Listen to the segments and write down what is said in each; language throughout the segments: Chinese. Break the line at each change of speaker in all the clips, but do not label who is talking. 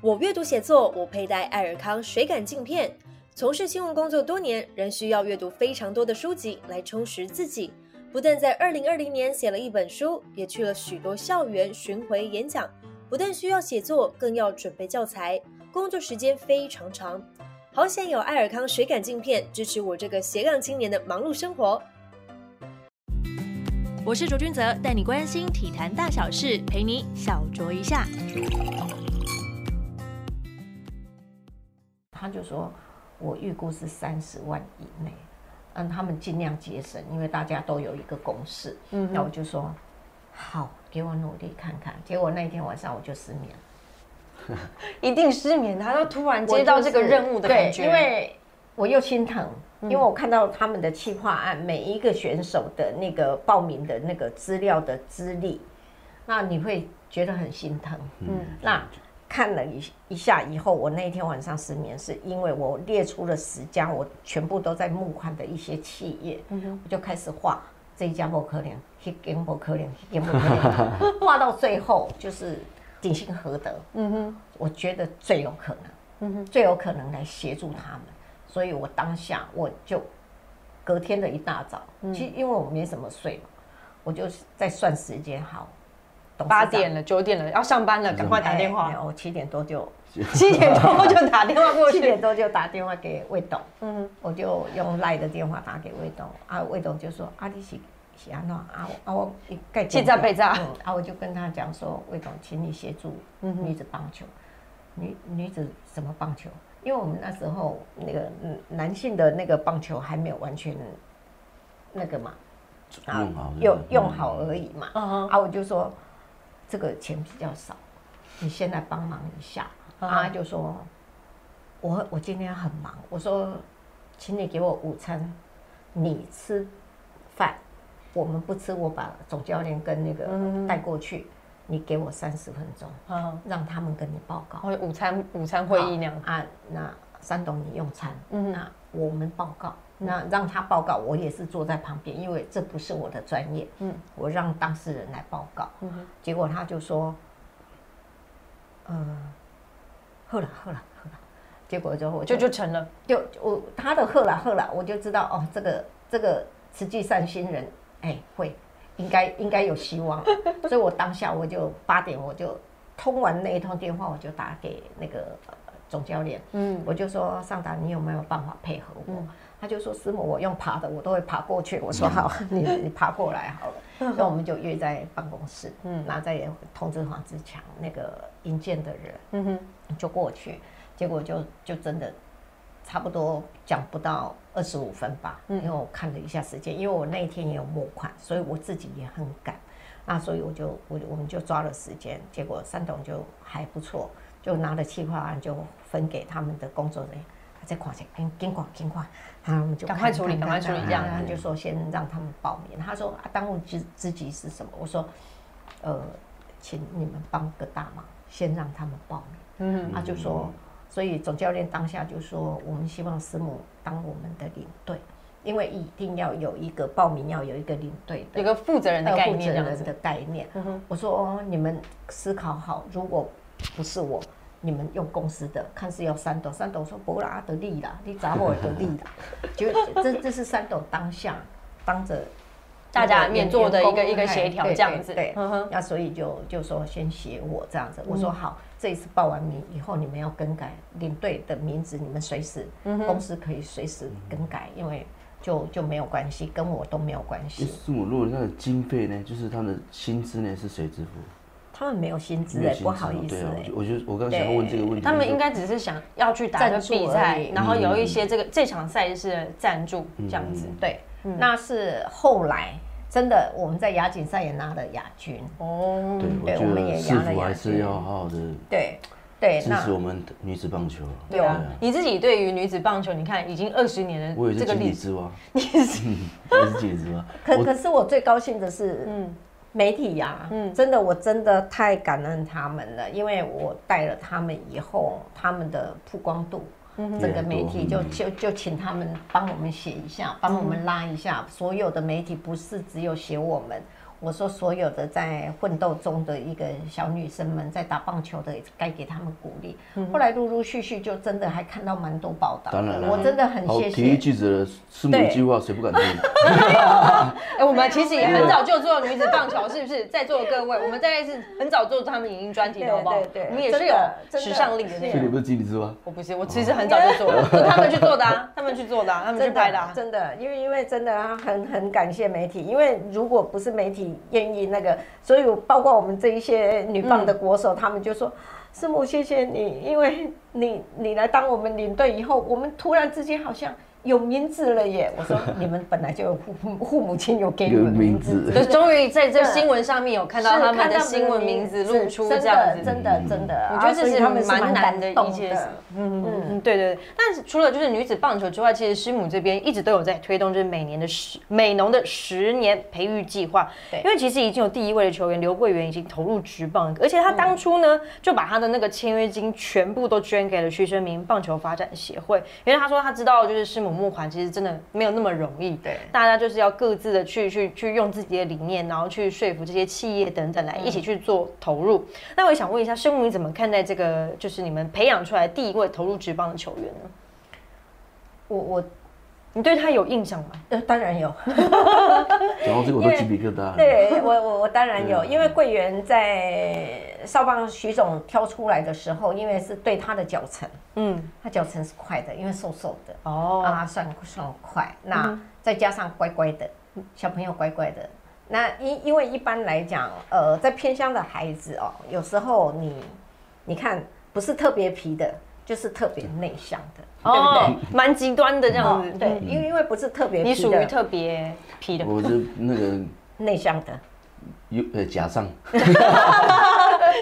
我阅读写作，我佩戴爱尔康水感镜片。从事新闻工作多年，仍需要阅读非常多的书籍来充实自己。不但在二零二零年写了一本书，也去了许多校园巡回演讲。不但需要写作，更要准备教材，工作时间非常长。好险有爱尔康水感镜片支持我这个斜杠青年的忙碌生活。我是卓君泽，带你关心体坛大小事，陪你小酌一下。
他就说，我预估是三十万以内，让他们尽量节省，因为大家都有一个公式。嗯，那我就说好，给我努力看看。结果那一天晚上我就失眠。
一定失眠，他就突然接到这个任务的感觉，
因为我又心疼，因为我看到他们的企划案，每一个选手的那个报名的那个资料的资历，那你会觉得很心疼。嗯，那看了一一下以后，我那一天晚上失眠，是因为我列出了十家，我全部都在募款的一些企业，我就开始画这一家不可怜，一间不可怜，一间不可怜，画到最后就是。鼎信合德，嗯哼，我觉得最有可能，嗯哼，最有可能来协助他们，所以我当下我就隔天的一大早，其实因为我没什么睡嘛，我就在算时间，好，
八点了，九点了，要上班了，赶快打电话。
我七点多就
七点多就打电话过去，
七点多就打电话给魏董，嗯，我就用赖的电话打给魏董，啊，魏董就说啊，你是。是安怎啊啊我
盖气炸被炸，
啊我就跟他讲说，魏董，请你协助女子棒球，女女子什么棒球？因为我们那时候那个男性的那个棒球还没有完全那个嘛，
用好
用用好而已嘛。啊我就说这个钱比较少，你现在帮忙一下。啊就说我我今天很忙，我说请你给我午餐，你吃饭。我们不吃，我把总教练跟那个带过去，你给我三十分钟，让他们跟你报告。
午餐午餐会议那样
啊？那三董你用餐，嗯那我们报告，那让他报告，我也是坐在旁边，因为这不是我的专业。嗯，我让当事人来报告。嗯结果他就说，嗯，喝了喝了喝了，结果就
就就成了，
就我他的喝了喝了，我就知道哦，这个这个慈济善心人。哎，会，应该应该有希望，所以我当下我就八点我就通完那一通电话，我就打给那个总教练，嗯，我就说上达，你有没有办法配合我？他就说师母，我用爬的，我都会爬过去。我说好，你你爬过来好了。那我们就约在办公室，嗯，然后再通知黄志强那个引荐的人，嗯哼，就过去，结果就就真的。差不多讲不到二十五分吧，因为我看了一下时间，因为我那一天也有募款，所以我自己也很赶，那所以我就我我们就抓了时间，结果三董就还不错，就拿了企划案就分给他们的工作人员，再快些，跟跟快跟快，他们就
赶快处理，赶快处理，这样
他就说先让他们报名，他说啊，当务之之急是什么？我说，呃，请你们帮个大忙，先让他们报名，嗯，他就说。所以总教练当下就说：“我们希望师母当我们的领队，因为一定要有一个报名，要有一个领队的，
有个负责人的概念。
负责人的概念。我说哦：你们思考好，如果不是我，你们用公司的，看是要三斗。三斗说不拉得利啦，你砸我得利啦。就这这是三斗当下当着
大家面做的一个一个协调这样子。
对，那所以就就说先写我这样子。我说好。”这一次报完名以后，你们要更改领队的名字，你们随时公司可以随时更改，因为就就没有关系，跟我都没有关系。
师母，如果那个经费呢，就是他的薪资呢，是谁支付？
他们没有薪资哎，不好意思哎。
我觉得我刚想要问这个问题，
他们应该只是想要去打个比赛，然后有一些这个这场赛事的赞助这样子。
对，那是后来。真的，我们在亚锦赛也拿了亚军
哦。对，我们也师傅还是要好好的
对对
支持我们女子棒球。
对啊，你自己对于女子棒球，你看已经二十年
了，这个历史哇，你是 我是姐子蛙。
可可是我最高兴的是，嗯，媒体呀，嗯，真的我真的太感恩他们了，因为我带了他们以后，他们的曝光度。整个媒体就就就请他们帮我们写一下，帮我们拉一下。所有的媒体不是只有写我们，我说所有的在奋斗中的一个小女生们，在打棒球的，该给他们鼓励。后来陆陆续续就真的还看到蛮多报道，
当然了
我真的很谢谢。
体育记者的师母一句话，谁不敢听？
哎，我们其实也很早就做女子棒球，是不是？在座的各位，我们大概是很早做他们影音专题的，好不好？
对对对
我们也是有时尚力的。
所以你不是经理是吗？
我不是，我其实很早就做了，是他们去做的啊，他们去做的啊，他们去
真
拍的啊。
的真的，因为因为真的啊很很感谢媒体，因为如果不是媒体愿意那个，所以包括我们这一些女棒的国手，他们就说。师母，谢谢你，因为你你来当我们领队以后，我们突然之间好像有名字了耶！我说 你们本来就有父父父母亲有给你们名字，
就终于在这新闻上面有看到他们
看到
的新闻名字露出
真
这样子，
的真的真的，
我觉得这是
他们
蛮难的一件事。
嗯。
嗯嗯，对对对。但是除了就是女子棒球之外，其实师母这边一直都有在推动，就是每年的十美农的十年培育计划。
对。
因为其实已经有第一位的球员刘桂元已经投入职棒，而且他当初呢就把他的那个签约金全部都捐给了徐生明棒球发展协会，因为他说他知道就是师母募款其实真的没有那么容易，
对
大家就是要各自的去去去用自己的理念，然后去说服这些企业等等来一起去做投入。那我也想问一下，师母你怎么看待这个就是你们培养出来第一位投入职棒的球员呢？
我我
你对他有印象吗？
呃当然有，
讲到这个我都鸡皮疙瘩。
对我我我当然有，
嗯
因为桂圆在少棒徐总挑出来的时候，因为是对他的脚程，
嗯，
他脚程是快的，因为瘦瘦的，
哦，
啊，算算快。那再加上乖乖的小朋友，乖乖的。那因因为一般来讲，呃，在偏乡的孩子哦，有时候你你看不是特别皮的，就是特别内向的，对不对？
哦，蛮极端的这样子，
哦对，因为因为不是特别皮的，
你属于特别皮的，
我是那个
内向的，
有呃假上，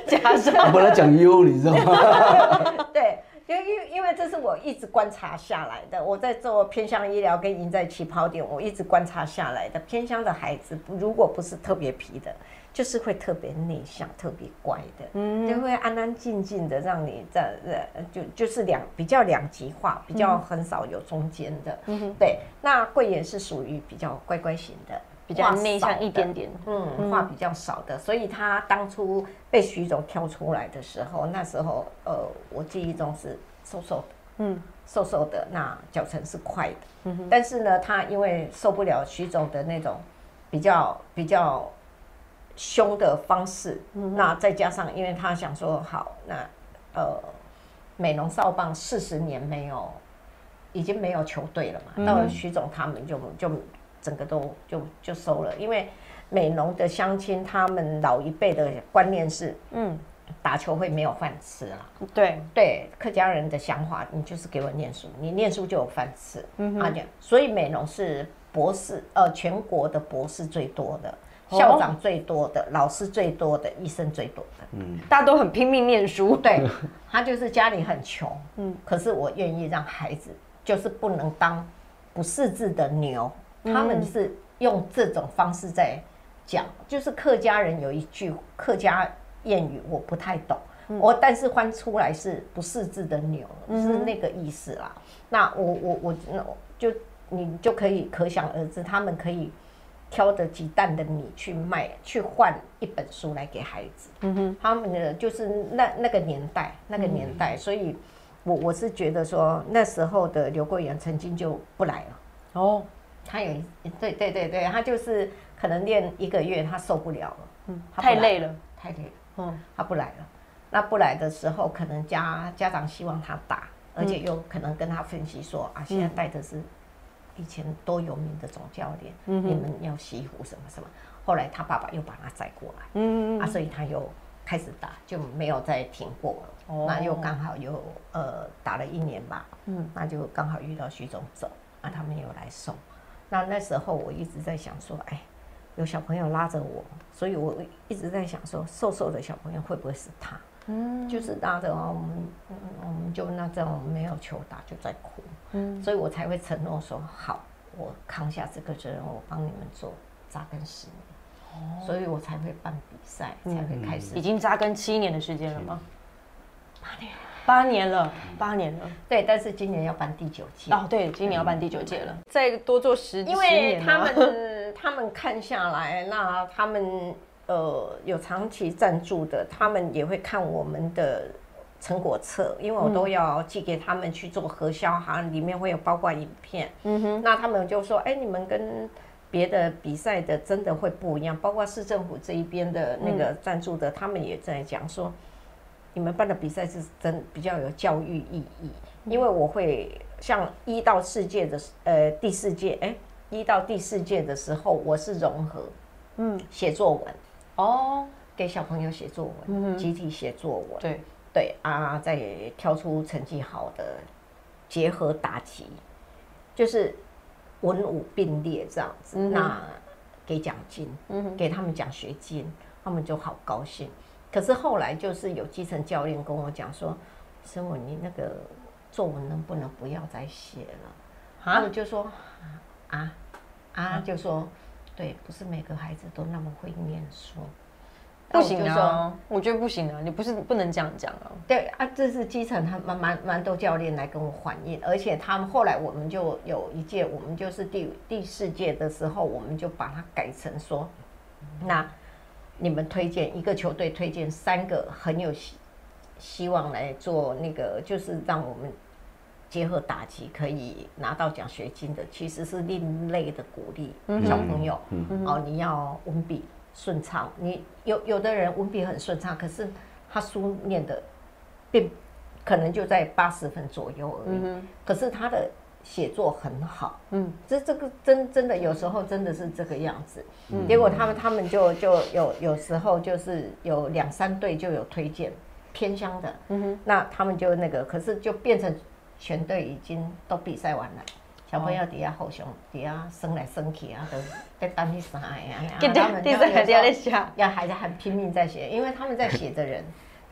加上
我本来讲优，你知道吗？
对，因为因为因为这是我一直观察下来的。我在做偏向医疗跟赢在起跑点，我一直观察下来的。偏向的孩子，如果不是特别皮的，就是会特别内向、特别乖的，嗯，就会安安静静的，让你在呃就就是两比较两极化，比较很少有中间的。嗯对。那桂妍是属于比较乖乖型的，
比较内向一
的
点点。
嗯，话比较少的，所以他当初被徐总挑出来的时候，那时候呃，我记忆中是瘦瘦的，
嗯，
瘦瘦的，那脚程是快的，嗯但是呢，他因为受不了徐总的那种比较比较凶的方式，那再加上因为他想说好，那呃，美容少棒四十年没有，已经没有球队了嘛，到了徐总他们就就整个都就就收了，因为美浓的乡亲他们老一辈的观念是
嗯，
打球会没有饭吃了。
对，
对客家人的想法，你就是给我念书，你念书就有饭吃。
嗯
啊，所以美容是博士，呃，全国的博士最多的，
哦。
校长最多的，老师最多的，医生最多的。嗯。
大家都很拼命念书，
对，他就是家里很穷，嗯，可是我愿意让孩子就是不能当不识字的牛，他们是用这种方式在讲，就是客家人有一句客家谚语，我不太懂。我但是翻出来是不识字的牛，是那个意思啦。那我我我就你就可以可想而知，他们可以挑着几担的米去卖，去换一本书来给孩子。嗯哼，他们的就是那那个年代，那个年代，所以我我是觉得说那时候的刘桂元曾经就不来了。
哦，
他有一对对对对，他就是可能练一个月，他受不了了，嗯，
太累了，
太累了，
嗯，
他不来了。那不来的时候，可能家家长希望他打，而且又可能跟他分析说啊，现在带的是以前多有名的总教练，你们要西湖什么什么。后来他爸爸又把他载过来，
嗯，
啊，所以他又开始打，就没有再停过了。
哦
那又刚好又呃打了一年吧，嗯，那就刚好遇到徐总走，啊，他们又来送。那那时候我一直在想说，哎，有小朋友拉着我，所以我一直在想说，瘦瘦的小朋友会不会是他？嗯，就是拉着哦，我们嗯我们就那这样没有球打就在哭，嗯，所以我才会承诺说好，我扛下这个责任，我帮你们做扎根十年，所以我才会办比赛，才会开始
已经扎根七年的时间了吗？八年，八年了，八年了。
对，但是今年要办第九届，
哦，对，今年要办第九届了，再多做十
因为他们 他们看下来，那他们呃有长期赞助的，他们也会看我们的成果册，因为我都要寄给他们去做核销哈，里面会有包括影片。嗯哼，那他们就说，哎，你们跟别的比赛的真的会不一样，包括市政府这一边的那个赞助的，他们也在讲说，你们办的比赛是真比较有教育意义，因为我会像一到四届的呃第四届，哎，一到第四届的时候，我是融合，嗯，写作文。
哦，
给小朋友写作文，集体写作文，
对。
对啊，再挑出成绩好的，结合打击，就是文武并列这样子，那给奖金，给他们奖学金，他们就好高兴。可是后来就是有基层教练跟我讲说：“师傅，你那个作文能不能不要再写了？”他们就说：“啊啊，就说对，不是每个孩子都那么会念书。”
不行啊！我觉得不行啊！你不是不能这样讲啊！
对啊，这是基层，他蛮蛮蛮多教练来跟我反映，而且他们后来我们就有一届，我们就是第第四届的时候，我们就把它改成说，那你们推荐一个球队推荐三个很有希希望来做那个，就是让我们结合打击可以拿到奖学金的，其实是另类的鼓励小朋友。哦，你要文笔。顺畅，你有有的人文笔很顺畅，可是他书念的并可能就在八十分左右而已。可是他的写作很好，嗯，这这个真真的有时候真的是这个样子。结果他们他们就就有有时候就是有两三队就有推荐偏乡的，嗯哼，那他们就那个，可是就变成全队已经都比赛完了。小朋友底下好熊，底下升来升去啊，都在等你啥呀？他们要还在很拼命在写，因为他们在写的人，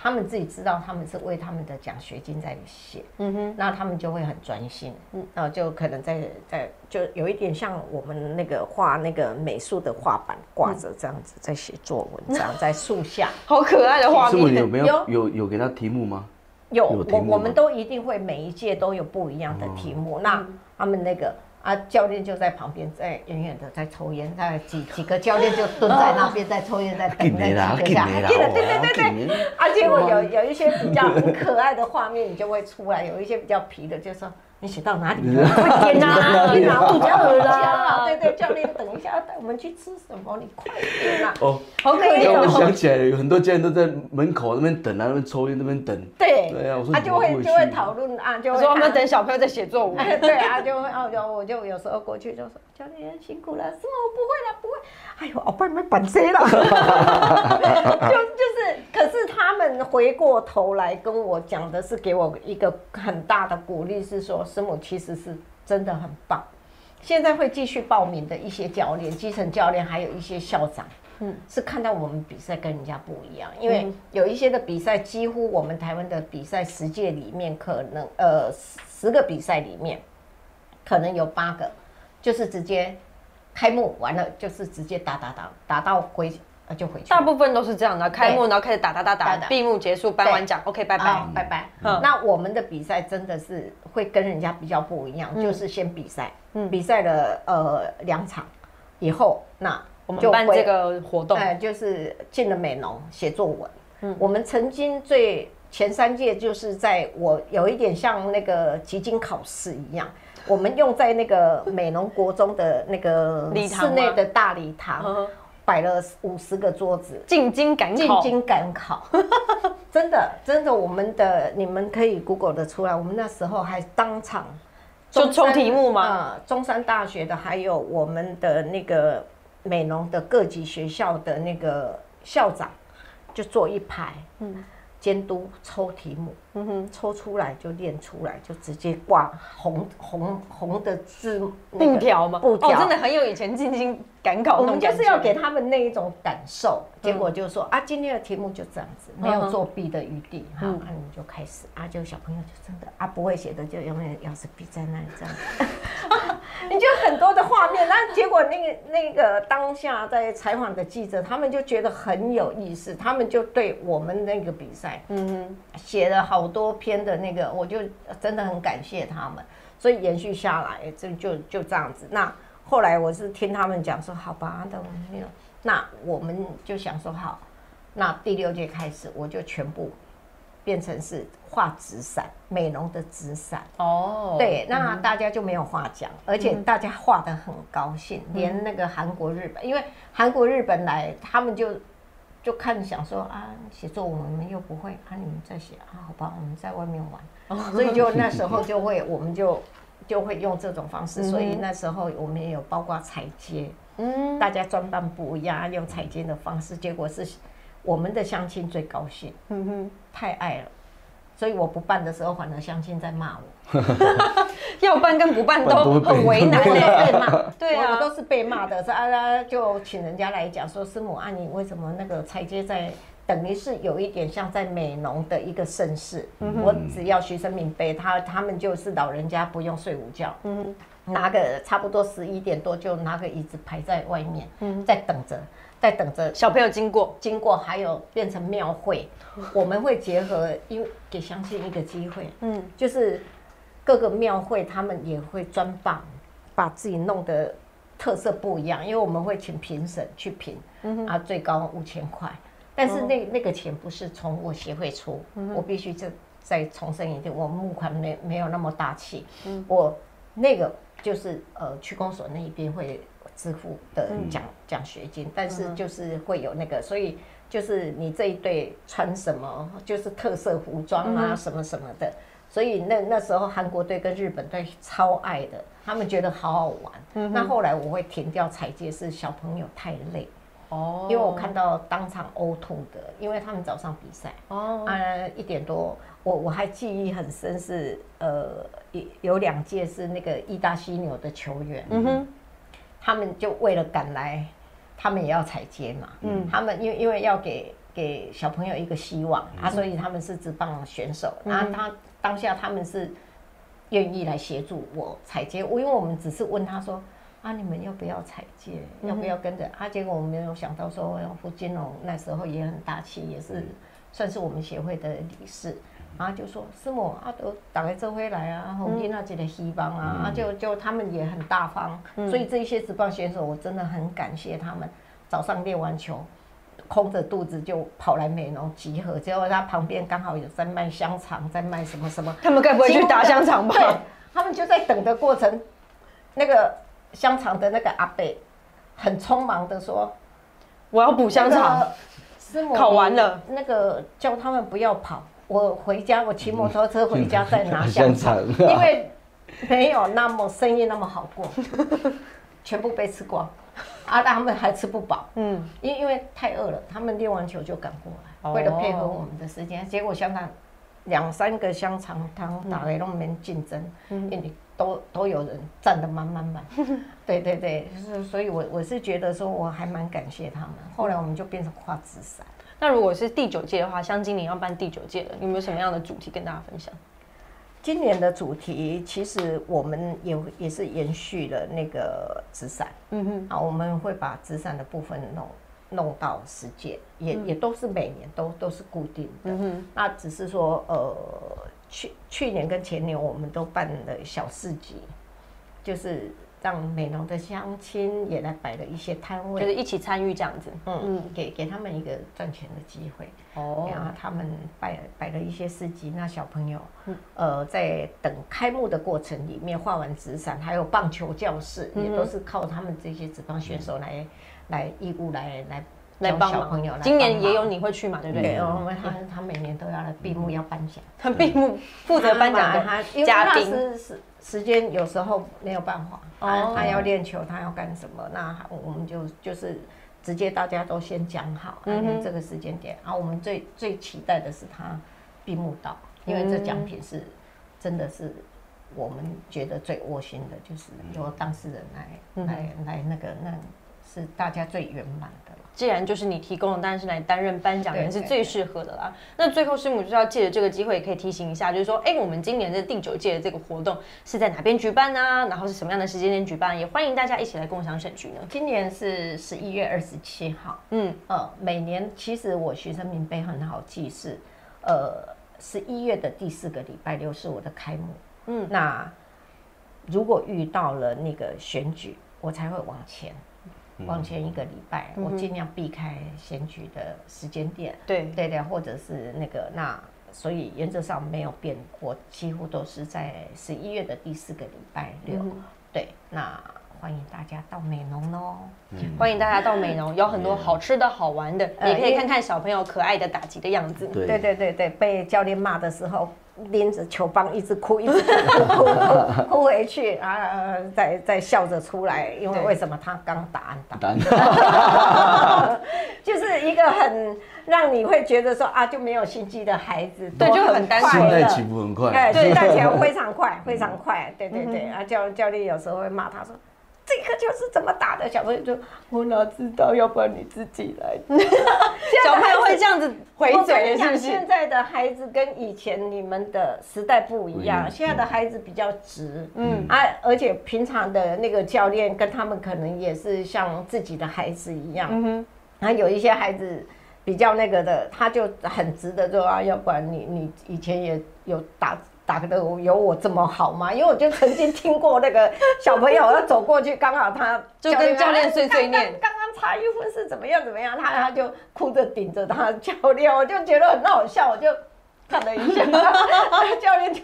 他们自己知道他们是为他们的奖学金在写，嗯哼，那他们就会很专心，嗯，然后就可能在在就有一点像我们那个画那个美术的画板挂着这样子在写作文，这样在树下，
好可爱的画面。
有没有有有给他题目吗？
有，我我们都一定会每一届都有不一样的题目，那。他们那个啊，教练就在旁边，在远远的在抽烟，在几几个教练就蹲在那边在抽烟，在等那几个下，对对对对对，而且我有 有一些比较可爱的画面，你就会出来，有一些比较皮的，就说。你写到哪里 了？快点啊！你哪肚子饿了？对对，教练，等一下要带我们去吃什么？你快点啊！哦，
好可爱
我想起来有很多家人都在门口那边等啊，那边抽烟，那边等。
对
对啊，我说
他就会就会讨论啊，就
说我们等小朋友在写作文。
对啊，就会哦，就我就有时候过去就说教练辛苦了，是吗？我不会了，不会。哎呦，我爸没板谁了？就就是，可是他们回过头来跟我讲的是，给我一个很大的鼓励，是说师母其实是真的很棒。现在会继续报名的一些教练、基层教练，还有一些校长，嗯，是看到我们比赛跟人家不一样，因为有一些的比赛，几乎我们台湾的比赛十届里面，可能呃十个比赛里面，可能有八个就是直接。开幕完了就是直接打打打打到回呃就回去，
大部分都是这样的。开幕然后开始打打打打，闭幕结束颁完奖，OK 拜拜。
拜拜。那我们的比赛真的是会跟人家比较不一样，就是先比赛，比赛了呃两场以后，那
我们办这个活动，哎
就是进了美农写作文。嗯，我们曾经最前三届就是在我有一点像那个集金考试一样。我们用在那个美浓国中的那个室内的大礼堂，摆了五十个桌子，
进京赶
考，进京赶考，真的真的，我们的你们可以 Google 的出来，我们那时候还当场
就抽题目吗？
中山大学的，还有我们的那个美容的各级学校的那个校长，就坐一排，嗯。监督抽题目，嗯哼，抽出来就练出来，就直接挂红红红的字
布条吗？
布条，
哦，真的很有以前进京赶考
我们就是要给他们那一种感受。结果就说啊，今天的题目就这样子，没有作弊的余地。好，那你就开始啊，就小朋友就真的啊，不会写的就永远要是笔在那里这样。你就很多的画面，那结果那个那个当下在采访的记者，他们就觉得很有意思，他们就对我们那个比赛，嗯，写了好多篇的那个，我就真的很感谢他们，所以延续下来，就就就这样子。那后来我是听他们讲说，好吧，都没有，那我们就想说好，那第六届开始，我就全部变成是画纸伞，美容的纸伞。
哦，
对，那大家就没有话讲，而且大家画的很高兴，连那个韩国、日本，因为韩国、日本来，他们就就看想说啊，写作文我们又不会，啊，你们在写啊，好吧，我们在外面玩，所以就那时候就会，我们就就会用这种方式，所以那时候我们也有包括彩接，
嗯，
大家装扮不一样，用彩接的方式，结果是我们的相亲最高兴，
嗯哼，
太爱了。所以我不办的时候，反而相亲在骂我。
要办跟不办
办
都很为难
我都
欸
被骂，
对啊
都是被骂的。是啊，就请人家来讲说，师母啊，你为什么那个彩接在，等于是有一点像在美容的一个盛世。我只要徐生明杯，他他们就是老人家不用睡午觉，拿个差不多十一点多就拿个椅子排在外面，在等着，在等着
小朋友经过，
经过，还有变成庙会，我们会结合，因为给相亲一个机会，
嗯，
就是各个庙会他们也会专办，把自己弄得特色不一样，因为我们会请评审去评，啊，最高五千块，但是那那个钱不是从我协会出，我必须再再重申一点，我募款没没有那么大气，我那个就是呃区公所那一边会支付的奖奖学金，但是就是会有那个，所以就是你这一队穿什么，就是特色服装啊，什么什么的。所以那那时候韩国队跟日本队超爱的，他们觉得好好玩。那后来我会停掉彩戒，是小朋友太累，
哦。
因为我看到当场呕吐的，因为他们早上比赛，
哦，
啊，一点多，我我还记忆很深是，呃，有有两届是那个意大犀牛的球员，
嗯哼，
他们就为了赶来，他们也要踩街嘛，
嗯。
他们因为因为要给给小朋友一个希望啊，所以他们是职棒选手，然后他当下他们是愿意来协助我踩街，我因为我们只是问他说。啊，你们要不要踩街？要不要跟着？啊，结果我们没有想到说，胡金龙那时候也很大气，也是算是我们协会的理事，然后就说师母啊，都打来这回来啊，红金那几个希望啊，啊就就他们也很大方，所以这些职棒选手我真的很感谢他们，早上练完球。空着肚子就跑来美容集合，结果他旁边刚好有在卖香肠，在卖什么什么，
他们该不会去打香肠吧？
对，他们就在等的过程，那个香肠的那个阿伯很匆忙的说，
我要补香肠，烤完了，
那个叫他们不要跑，我回家，我骑摩托车回家再拿
香
香肠，因为没有那么生意那么好过，全部被吃光，啊，他们还吃不饱，
嗯，
因因为太饿了，他们练完球就赶过来，
哦。
为了配合我们的时间，结果香肠两三个香肠汤打来都没竞争，因为都都有人占得满满满，对 对对，就是所以我我是觉得说我还蛮感谢他们，后来我们就变成跨纸伞。
那如果是第九届的话，像今年要办第九届了，有没有什么样的主题跟大家分享？
今年的主题其实我们也也是延续了那个纸伞，
嗯哼，
啊，我们会把纸伞的部分弄弄到十届，也、也都是每年都都是固定的。
嗯，
那只是说，呃，去去年跟前年我们都办了小市集，就是让美容的乡亲也来摆了一些摊位，
就是一起参与这样子。
嗯嗯，给给他们一个赚钱的机会。
哦。
然后他们摆摆了一些市集，那小朋友，呃，在等开幕的过程里面画完纸伞，还有棒球教室，也都是靠他们这些纸棒选手来来义务来来教
来帮
小朋友来
今年也有你会去嘛？对不
对，
对？
我们他他每年都要来闭幕要颁奖，
他闭幕负责颁奖
他
的
因为他
嘉宾，
是时时间有时候没有办法，他
哦。
他要练球，他要干什么，那我们就就是直接大家都先讲好，
嗯
这个时间点，然后我们最最期待的是他闭幕到，因为这奖品是真的是我们觉得最窝心的，就是由当事人来
嗯
来来那个那是大家最圆满的了。
既然就是你提供的，当然是来担任颁奖人是最适合的啦。那最后师母就是要借着这个机会，也可以提醒一下，就是说，哎，我们今年的第九届的这个活动是在哪边举办呢？然后是什么样的时间点举办？也欢迎大家一起来共享选举呢。
今年是十一月二十七号，
嗯，
呃，每年其实我学生名碑很好记是，呃，十一月的第四个礼拜六是我的开幕。
嗯
那如果遇到了那个选举，我才会往前，往前一个礼拜，我尽量避开选举的时间点。
对
对对，或者是那个那，所以原则上没有变过，几乎都是在十一月的第四个礼拜六。对，那欢迎大家到美浓喽。
欢迎大家到美浓，有很多好吃的好玩的，
呃
也可以看看小朋友可爱的打击的样子。
对
对对对对，被教练骂的时候，拎着球棒一直哭，一直哭哭哭哭回去啊，再再笑着出来，因为
对
为什么他刚打安打，
单
就是一个很让你会觉得说啊就没有心机的孩子，
对
都
就很单纯
现在起伏很快，
哎，
对
对，带起来非常快，非常快，对对对。啊，教教练有时候会骂他说。这个就是怎么打的，小朋友就我哪知道，要不然你自己来。
小朋友会这样子回嘴是不是
现？在的孩子跟以前你们的时代不一样，
样
现在的孩子比较直，
嗯
嗯啊，而且平常的那个教练跟他们可能也是像自己的孩子一样，
嗯哼，
然后有一些孩子比较那个的，他就很直的说啊，要不然你你以前也有打打的有我这么好吗？因为我就曾经听过那个小朋友要走过去，刚好他
就跟教练碎碎念
刚刚差一分是怎么样怎么样，他他就哭着顶着他的教练，我就觉得很好笑，我就看了一下，教练就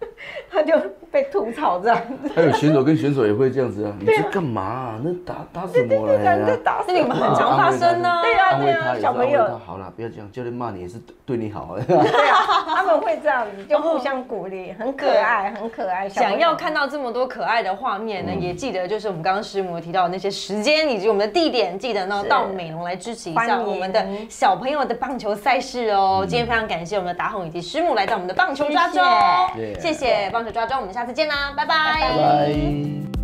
他就被吐槽这样子。
还有选手跟选手也会这样子啊，你去干嘛啊？那打打什么来
在
啊？
打
那你们很常发生呢。
对啊
安慰他也是
小朋友
安慰他，好了，不要这样，教练骂你也是对你好啊。
对啊，他们会这样子，就互相鼓励，很可爱，很可爱。
想要看到这么多可爱的画面呢，
嗯
也记得就是我们刚刚师母提到的那些时间以及我们的地点，记得呢到美容来支持一下我们的小朋友的棒球赛事哦。今天非常感谢我们的达宏以及师母来到我们的棒球抓周，
谢谢
谢谢棒球抓周，我们下次见啦，拜拜
拜拜。